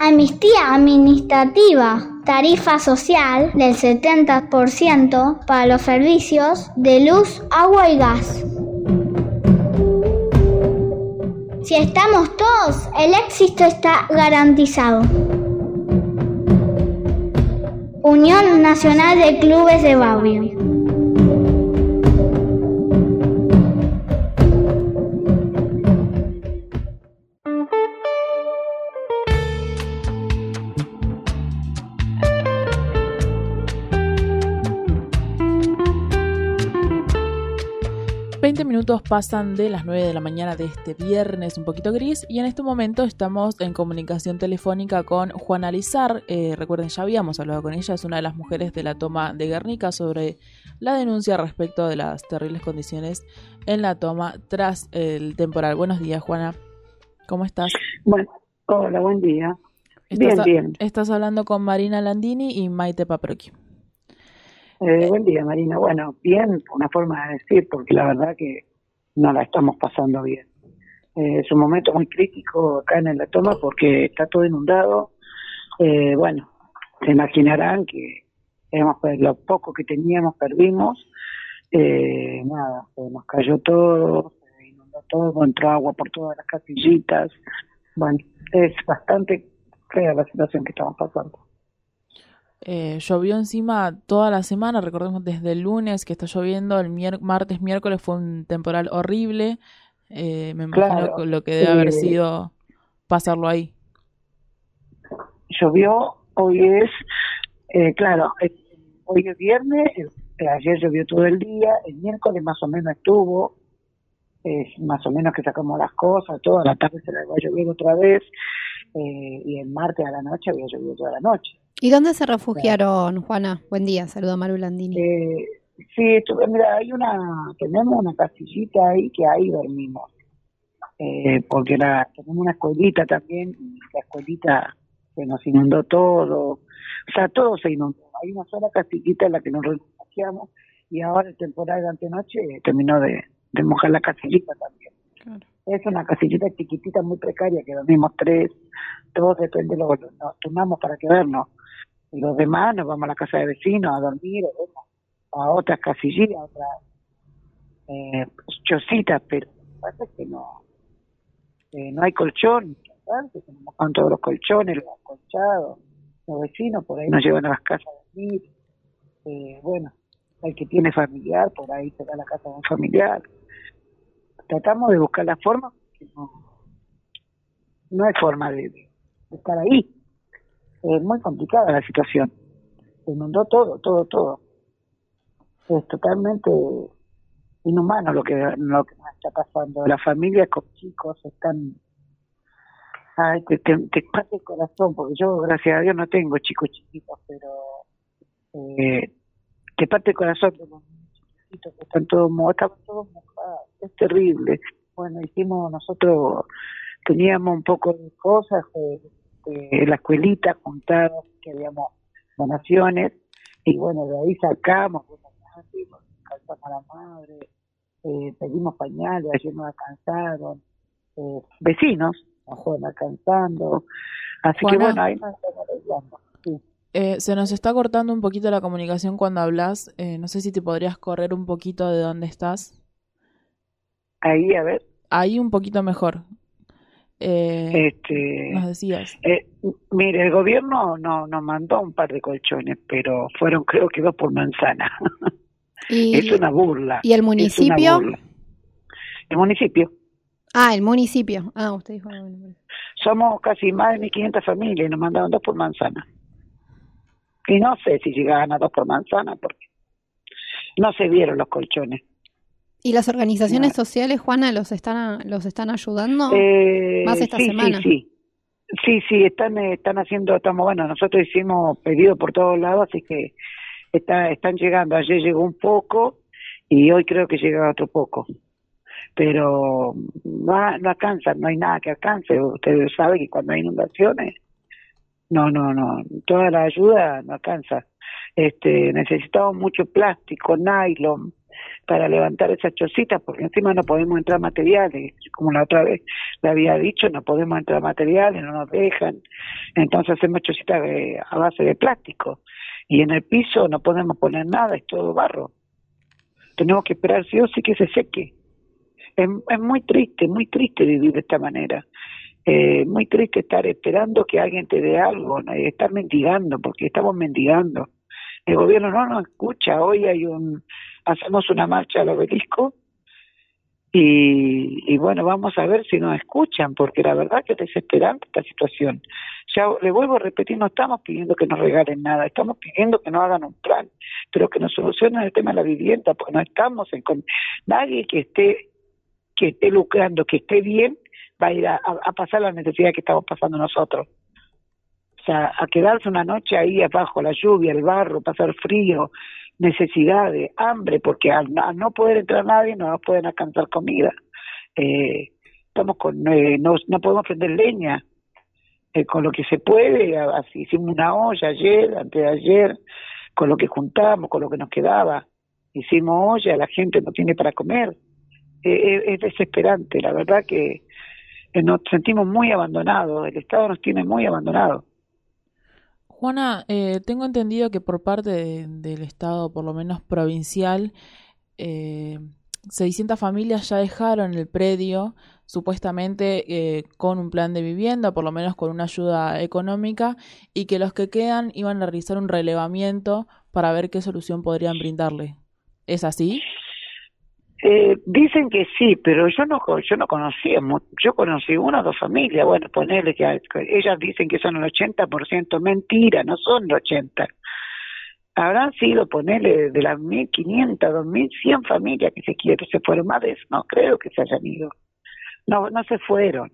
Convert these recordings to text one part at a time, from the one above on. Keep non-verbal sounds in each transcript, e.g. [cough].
amnistía administrativa, tarifa social del 70% para los servicios de luz, agua y gas. Si estamos todos, el éxito está garantizado. Unión Nacional de Clubes de Barrio. 20 minutos pasan de las 9 de la mañana de este viernes un poquito gris y en este momento estamos en comunicación telefónica con Juana Lizar. Eh, recuerden, ya habíamos hablado con ella, es una de las mujeres de la toma de Guernica sobre la denuncia respecto de las terribles condiciones en la toma tras el temporal. Buenos días, Juana. ¿Cómo estás? Bueno, hola, buen día. Estás, bien, bien. Estás hablando con Marina Landini y Maite Paproqui. Eh, buen día, Marina. Bueno, bien, una forma de decir, porque la verdad que no la estamos pasando bien. Eh, es un momento muy crítico acá en la toma porque está todo inundado. Eh, bueno, se imaginarán que hemos, lo poco que teníamos perdimos. Eh, nada, nos cayó todo, se inundó todo, entró agua por todas las casillitas. Bueno, es bastante fea la situación que estamos pasando. Eh, llovió encima toda la semana, recordemos desde el lunes que está lloviendo, el martes, miércoles fue un temporal horrible. Eh, me imagino lo que debe haber sido pasarlo ahí. Llovió, hoy es, eh, claro, hoy es viernes, ayer llovió todo el día, el miércoles más o menos estuvo, más o menos que sacamos las cosas, toda la tarde se le va a llover otra vez, y el martes a la noche había llovido toda la noche. ¿Y dónde se refugiaron, Juana? Buen día, saludo a Maru Landini. Eh, sí, mira, hay una, tenemos una casillita ahí que ahí dormimos, eh, porque la, tenemos una escuelita también, y la escuelita se nos inundó todo, o sea, todo se inundó. Hay una sola casillita en la que nos refugiamos y ahora el temporal de antenoche terminó de, mojar la casillita también. Es una casillita chiquitita, muy precaria, que dormimos tres, todos depende, lo, nos tomamos para quedarnos y los demás nos vamos a la casa de vecinos a dormir o vamos a otras casillas, a otras eh, chocitas, pero pasa que no eh, no hay colchón, se nos todos los colchones, los acolchados, los vecinos por ahí nos llevan a las casas a dormir, eh, bueno, el que tiene familiar, por ahí se va la casa de un familiar. Tratamos de buscar la forma, no, hay forma de estar ahí es muy complicada la situación. Se inundó todo, todo, todo. Es totalmente inhumano lo que, lo que nos está pasando. Las familias con chicos están... Ay, te, te, parte el corazón, porque yo, gracias a Dios, no tengo chicos chiquitos, pero eh, te parte el corazón de los chiquitos que están todos mojados, todos mojados. Es terrible. Bueno, hicimos nosotros, teníamos un poco de cosas, este, la escuelita contaron que habíamos donaciones y bueno, de ahí sacamos, calzamos a la madre, eh, pedimos pañales, ayer nos alcanzaron, eh, vecinos nos fueron alcanzando, así que bueno, ahí nos estamos arreglando. Eh, se nos está cortando un poquito la comunicación cuando hablas. Eh, no sé si te podrías correr un poquito de dónde estás. Ahí, a ver. Ahí un poquito mejor. Eh, este, nos decías. Eh, mire, el gobierno no nos mandó un par de colchones, pero fueron creo que dos por manzana. [laughs] es una burla. ¿Y el municipio? El municipio. Ah, el municipio. Ah, usted dijo. Somos casi más de 1.500 familias y nos mandaron dos por manzana. Y no sé si llegaban a dos por manzana porque no se vieron los colchones. ¿Y las organizaciones sociales, Juana, los están los están ayudando eh, más esta semana? Sí, sí, sí, están están haciendo, estamos bueno, nosotros hicimos pedido por todos lados, así que está, están llegando. Ayer llegó un poco y hoy creo que llega otro poco, pero no, no alcanza, no hay nada que alcance. Ustedes saben que cuando hay inundaciones, no, no, no, toda la ayuda no alcanza. Este, necesitamos mucho plástico, nylon, para levantar esas chocitas, porque encima no podemos entrar materiales, como la otra vez le había dicho, no podemos entrar materiales, no nos dejan. Entonces hacemos chocitas a base de plástico. Y en el piso no podemos poner nada, es todo barro. Tenemos que esperar sí o sí que se seque. Es, es muy triste, muy triste vivir de esta manera. Eh, muy triste estar esperando que alguien te dé algo, ¿no? estar mendigando, porque estamos mendigando. El gobierno no nos escucha. Hoy hay un, hacemos una marcha al obelisco y, y, bueno, vamos a ver si nos escuchan, porque la verdad que es desesperante esta situación. Ya le vuelvo a repetir, no estamos pidiendo que nos regalen nada, estamos pidiendo que nos hagan un plan, pero que nos solucionen el tema de la vivienda, porque no estamos en nadie que esté que esté lucrando, que esté bien, va a ir a, pasar la necesidad que estamos pasando nosotros. O sea, a quedarse una noche ahí abajo, la lluvia, el barro, pasar frío, necesidades, hambre, porque al, no poder entrar nadie no nos pueden alcanzar comida. Eh, estamos con, eh, no, no podemos prender leña, eh, con lo que se puede, así hicimos una olla ayer, antes de ayer, con lo que juntamos, con lo que nos quedaba, hicimos olla, la gente no tiene para comer. es desesperante, la verdad que eh, nos sentimos muy abandonados, el Estado nos tiene muy abandonados. Juana, eh, tengo entendido que por parte del Estado, por lo menos provincial, eh, 600 familias ya dejaron el predio, supuestamente eh, con un plan de vivienda, por lo menos con una ayuda económica, y que los que quedan iban a realizar un relevamiento para ver qué solución podrían brindarle. ¿Es así? Eh, dicen que sí, pero yo no yo no conocía, yo conocí una o dos familias, bueno, ponerle que ellas dicen que son el 80%, mentira, no son el 80. Habrán sido, ponerle de las 1.500, 2.100 familias que se quieren, se fueron más de eso, no creo que se hayan ido. No, no se fueron,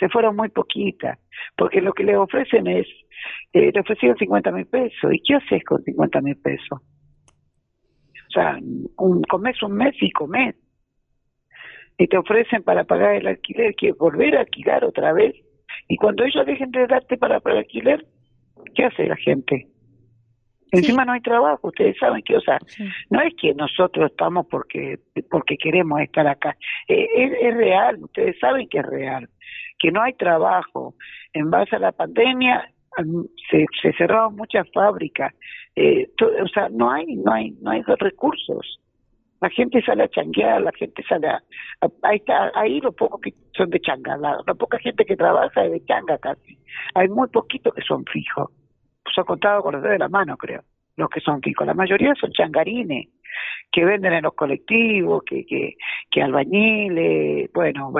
se fueron muy poquitas, porque lo que le ofrecen es, eh, le ofrecieron 50 mil pesos, ¿y qué haces con 50 mil pesos? O sea, un, comes un mes y comes. Y te ofrecen para pagar el alquiler, que volver a alquilar otra vez. Y cuando ellos dejen de darte para el alquiler, ¿qué hace la gente? Encima no hay trabajo, ustedes saben que, o sea, no es que nosotros estamos porque porque queremos estar acá, eh, es, es, real, ustedes saben que es real, que no hay trabajo. En base a la pandemia se, se cerraron muchas fábricas, eh, o sea, no hay, no hay, no hay recursos. La gente sale a changuear, la gente sale a, ahí está, ahí los pocos que son de changa, la, poca gente que trabaja es de changa casi. Hay muy poquitos que son fijos. Pues han contado con los dedos de la mano, creo, los que son fijos. La mayoría son changarines que venden en los colectivos, que, que, que albañiles, bueno,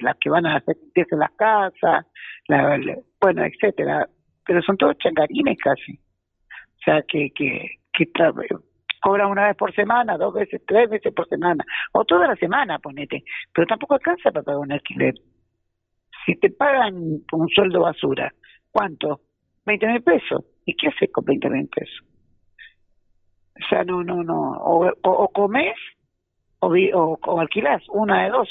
las que van a hacer en las casas, la, bueno, etcétera. Pero son todos changarines casi. O sea, que, que, que cobran una vez por semana, dos veces, tres veces por semana, o toda la semana, ponete, pero tampoco alcanza para pagar un alquiler. Si te pagan un sueldo basura, ¿cuánto? 20 mil pesos. ¿Y qué haces con 20 mil pesos? O sea, no, no, no. O, o, comes o, o, o, alquilás, una de dos.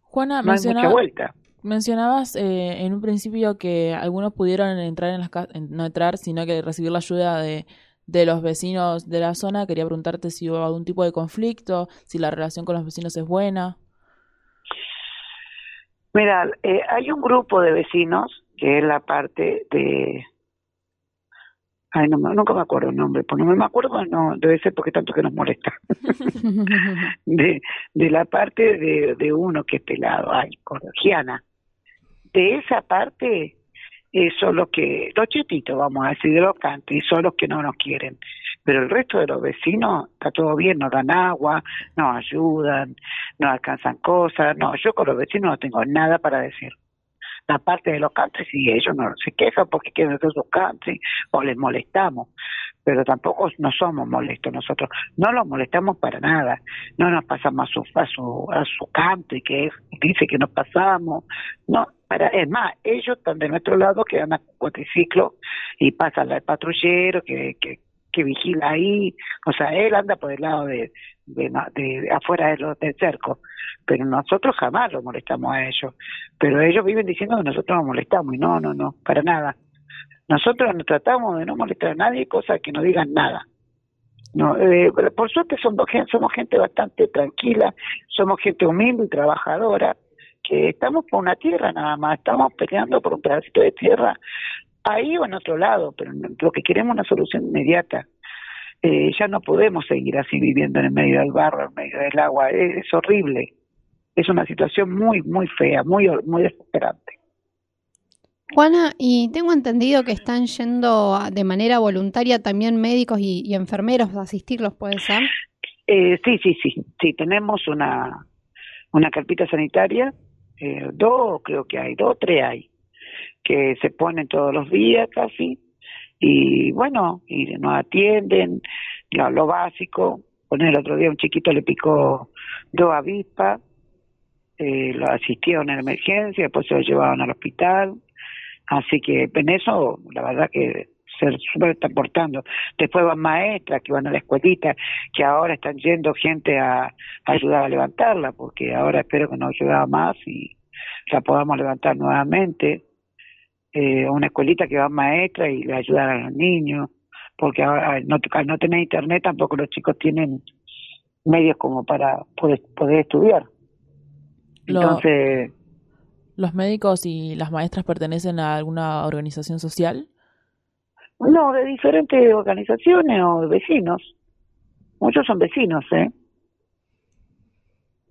Juana, no hay mucha vuelta. Mencionabas eh, en un principio que algunos pudieron entrar en las no entrar, sino que recibir la ayuda de, de los vecinos de la zona. Quería preguntarte si hubo algún tipo de conflicto, si la relación con los vecinos es buena. Mira, eh, hay un grupo de vecinos que es la parte de Ay, no, nunca me acuerdo el nombre, pues no me acuerdo, no, debe ser porque tanto que nos molesta. [laughs] de, de la parte de, de uno que es pelado, ay, colegiana de esa parte eh, son los que, los chetitos, vamos a decir, de los cantos, son los que no nos quieren. Pero el resto de los vecinos está todo bien, nos dan agua, nos ayudan, nos alcanzan cosas. No, yo con los vecinos no tengo nada para decir. La parte de los country, sí, ellos no se quejan porque quieren hacer sus country o les molestamos pero tampoco no somos molestos nosotros, no los molestamos para nada, no nos pasamos a su, a su, a su que dice que nos pasamos, no, para, es más, ellos están de nuestro lado que andan cuatriciclo y pasa el patrullero que, que, vigila ahí, o sea, él anda por el lado de, de, de, afuera de del cerco, pero nosotros jamás los molestamos a ellos, pero ellos viven diciendo que nosotros nos molestamos y no, no, no, para nada. Nosotros nos tratamos de no molestar a nadie, cosa que no digan nada. No, eh, por suerte somos, somos gente bastante tranquila, somos gente humilde y trabajadora, que estamos por una tierra nada más, estamos peleando por un pedacito de tierra ahí o en otro lado, pero lo que queremos es una solución inmediata. Eh, ya no podemos seguir así viviendo en el medio del barro, en medio del agua, es, horrible. Es una situación muy, muy fea, muy, muy desesperante. Juana, y tengo entendido que están yendo de manera voluntaria también médicos y, enfermeros a asistirlos, ¿puede ser? Eh, sí, sí, sí, sí, tenemos una, una carpita sanitaria, eh, dos creo que hay, dos, tres hay, que se ponen todos los días casi, y bueno, y nos atienden, lo, básico, con el otro día un chiquito le picó dos avispas, eh, lo asistieron en emergencia, después se lo llevaron al hospital, así que en eso la verdad que se súper está portando. Después van maestras que van a la escuelita, que ahora están yendo gente a, ayudar a levantarla, porque ahora espero que nos ayude más y la podamos levantar nuevamente eh, una escuelita que va maestra y le ayudar a los niños, porque ahora no, al no tener internet tampoco los chicos tienen medios como para poder, poder estudiar. Entonces... ¿Los médicos y las maestras pertenecen a alguna organización social? No, de diferentes organizaciones o vecinos. Muchos son vecinos, ¿eh?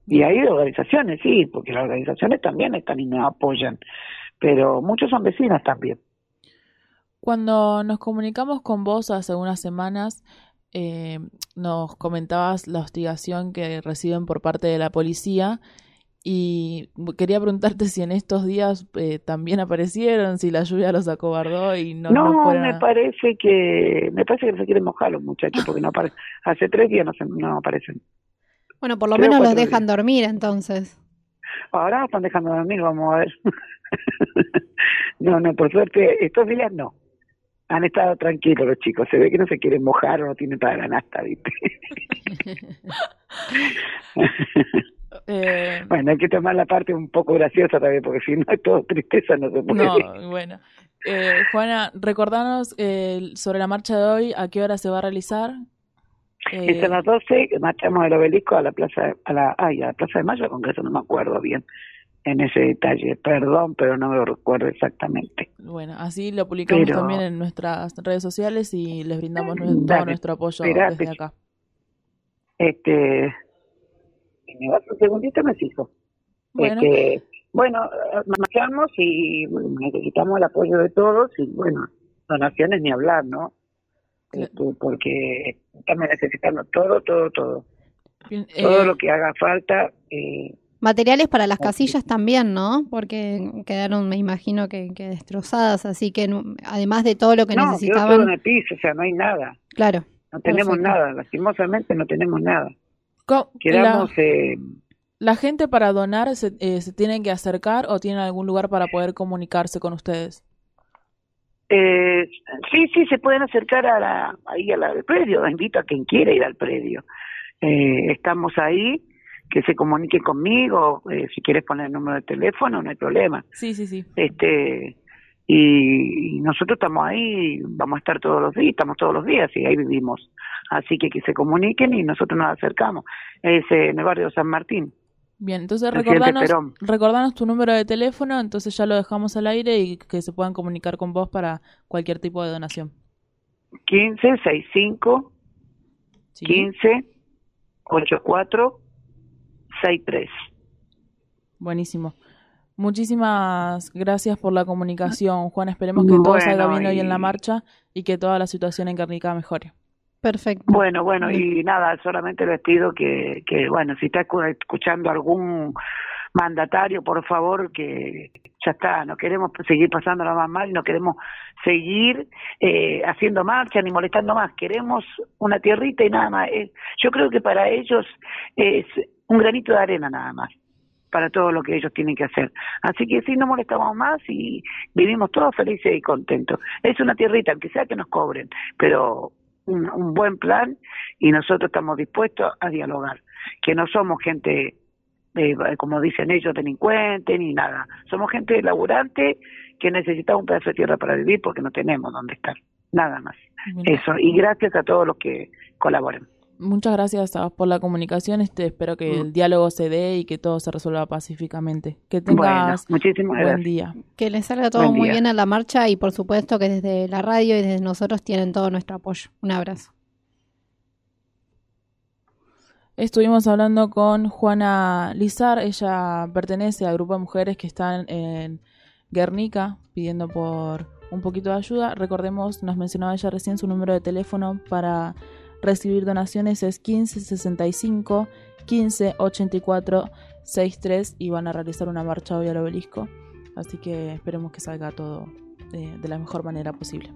Y hay organizaciones, sí, porque las organizaciones también están y nos apoyan pero muchos son vecinos también. Cuando nos comunicamos con vos hace unas semanas, eh, nos comentabas la hostigación que reciben por parte de la policía y quería preguntarte si en estos días eh, también aparecieron, si la lluvia los acobardó y no. No, me parece que me parece que se quieren mojar los muchachos porque no [laughs] aparecen. Hace tres días no, no aparecen. Bueno, por lo menos los dejan dormir entonces. Ahora están dejando dormir, vamos a ver. [laughs] no, no, por suerte, estos días no. Han estado tranquilos los chicos. Se ve que no se quieren mojar o no tienen para la nasta, ¿viste? [laughs] Eh, bueno, hay que tomar la parte un poco graciosa también, porque si no es todo tristeza, no se puede. No, bueno. Eh, Juana, recordanos eh, sobre la marcha de hoy, ¿a qué hora se va a realizar? Es a las 12, marchamos del obelisco a la plaza, a la, ay, a la plaza de Mayo, Congreso, no me acuerdo bien en ese detalle, perdón, pero no me lo recuerdo exactamente. Bueno, así lo publicamos también en nuestras redes sociales y les brindamos todo nuestro apoyo desde acá. Este, me vas un segundito, me fijo. Bueno. Este, bueno, marchamos y necesitamos el apoyo de todos y bueno, donaciones ni hablar, ¿no? Este, porque estamos necesitando todo, todo, todo. todo eh, lo que haga falta. Eh, Materiales para las casillas también, ¿no? Porque quedaron, me imagino que, destrozadas, así que además de todo lo que no, necesitaban. No, en el piso, o sea, no hay nada. Claro. No tenemos nada, lastimosamente no tenemos nada. Quedamos. La, eh, ¿La gente para donar se, eh, se tiene que acercar o tiene algún lugar para poder comunicarse con ustedes? Eh, sí, sí, se pueden acercar a la, ahí al predio. Invito a quien quiera ir al predio. Eh, estamos ahí que se comunique conmigo, eh, si quieres poner el número de teléfono, no hay problema. Sí, sí, sí. Este, y, nosotros estamos ahí, vamos a estar todos los días, estamos todos los días y ahí vivimos. Así que que se comuniquen y nosotros nos acercamos. Es en el barrio San Martín. Bien, entonces recordanos, recordanos tu número de teléfono, entonces ya lo dejamos al aire y que se puedan comunicar con vos para cualquier tipo de donación. 15 65 15 84 63. Buenísimo. Muchísimas gracias por la comunicación, Juan. Esperemos que todo salga bien hoy en la marcha y que toda la situación en Guernica mejore. Perfecto. Bueno, bueno, y nada, solamente les pido que, que, bueno, si está escuchando algún mandatario, por favor, que ya está, no queremos seguir pasándola más mal, no queremos seguir eh, haciendo marcha ni molestando más, queremos una tierrita y nada más. Eh, yo creo que para ellos es un granito de arena nada más para todo lo que ellos tienen que hacer. Así que sí, no molestamos más y vivimos todos felices y contentos. Es una tierrita, aunque sea que nos cobren, pero un, buen plan y nosotros estamos dispuestos a dialogar. Que no somos gente, eh, como dicen ellos, delincuentes ni nada. Somos gente laburante que necesita un pedazo de tierra para vivir porque no tenemos dónde estar. Nada más. Eso. Y gracias a todos los que colaboren. Muchas gracias por la comunicación. Este, espero que el diálogo se dé y que todo se resuelva pacíficamente. Que tengas buen día. Que les salga todo muy bien a la marcha y por supuesto que desde la radio y desde nosotros tienen todo nuestro apoyo. Un abrazo. Estuvimos hablando con Juana Lizar, ella pertenece al grupo de mujeres que están en Guernica pidiendo por un poquito de ayuda. Recordemos, nos mencionaba ella recién su número de teléfono para recibir donaciones es 1565 15 84 63 y van a realizar una marcha hoy al obelisco. Así que esperemos que salga todo de la mejor manera posible.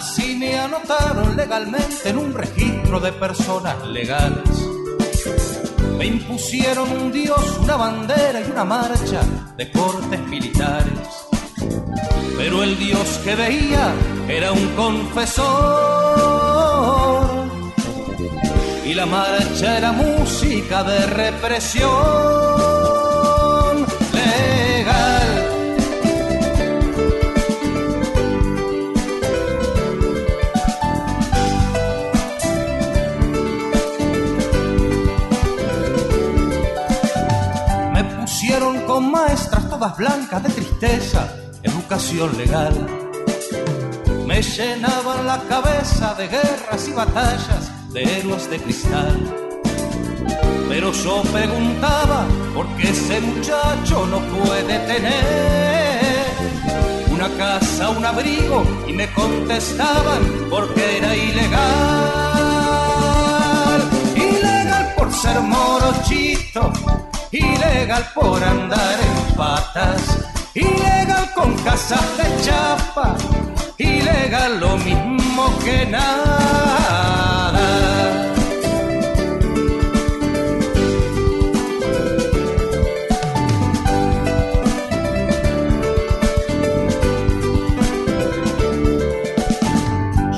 así me anotaron legalmente en un registro de personas legales. Me impusieron un dios, una bandera y una marcha de cortes militares. Pero el dios que veía era un confesor. Y la marcha era música de represión blancas de tristeza, educación legal. Me llenaban la cabeza de guerras y batallas, de héroes de cristal. Pero yo preguntaba por qué ese muchacho no puede tener una casa, un abrigo, y me contestaban porque ilegal por andar en patas, ilegal con casas de chapa, ilegal lo mismo que nada.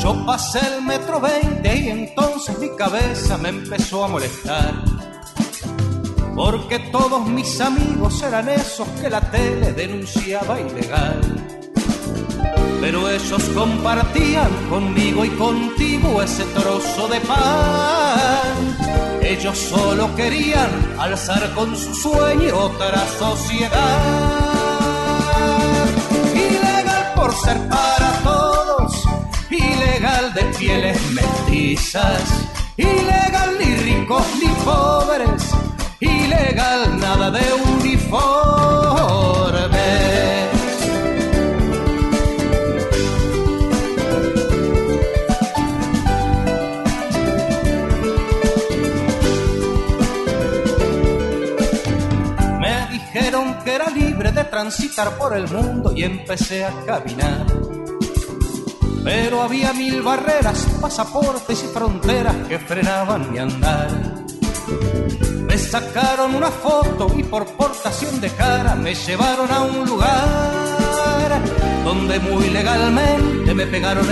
Yo pasé el metro 20 y entonces mi cabeza me empezó a molestar porque todos mis amigos eran esos que la tele denunciaba ilegal. Pero ellos compartían conmigo y contigo ese trozo de pan. Ellos solo querían alzar con su sueño otra sociedad. Ilegal por ser para todos, ilegal de pieles mestizas, ilegal ni ricos ni pobres ilegal, nada de uniforme. Me dijeron que era libre de transitar por el mundo y empecé a caminar. Pero había mil barreras, pasaportes y fronteras que frenaban mi andar me sacaron una foto y por portación de cara me llevaron a un lugar donde muy legalmente me pegaron el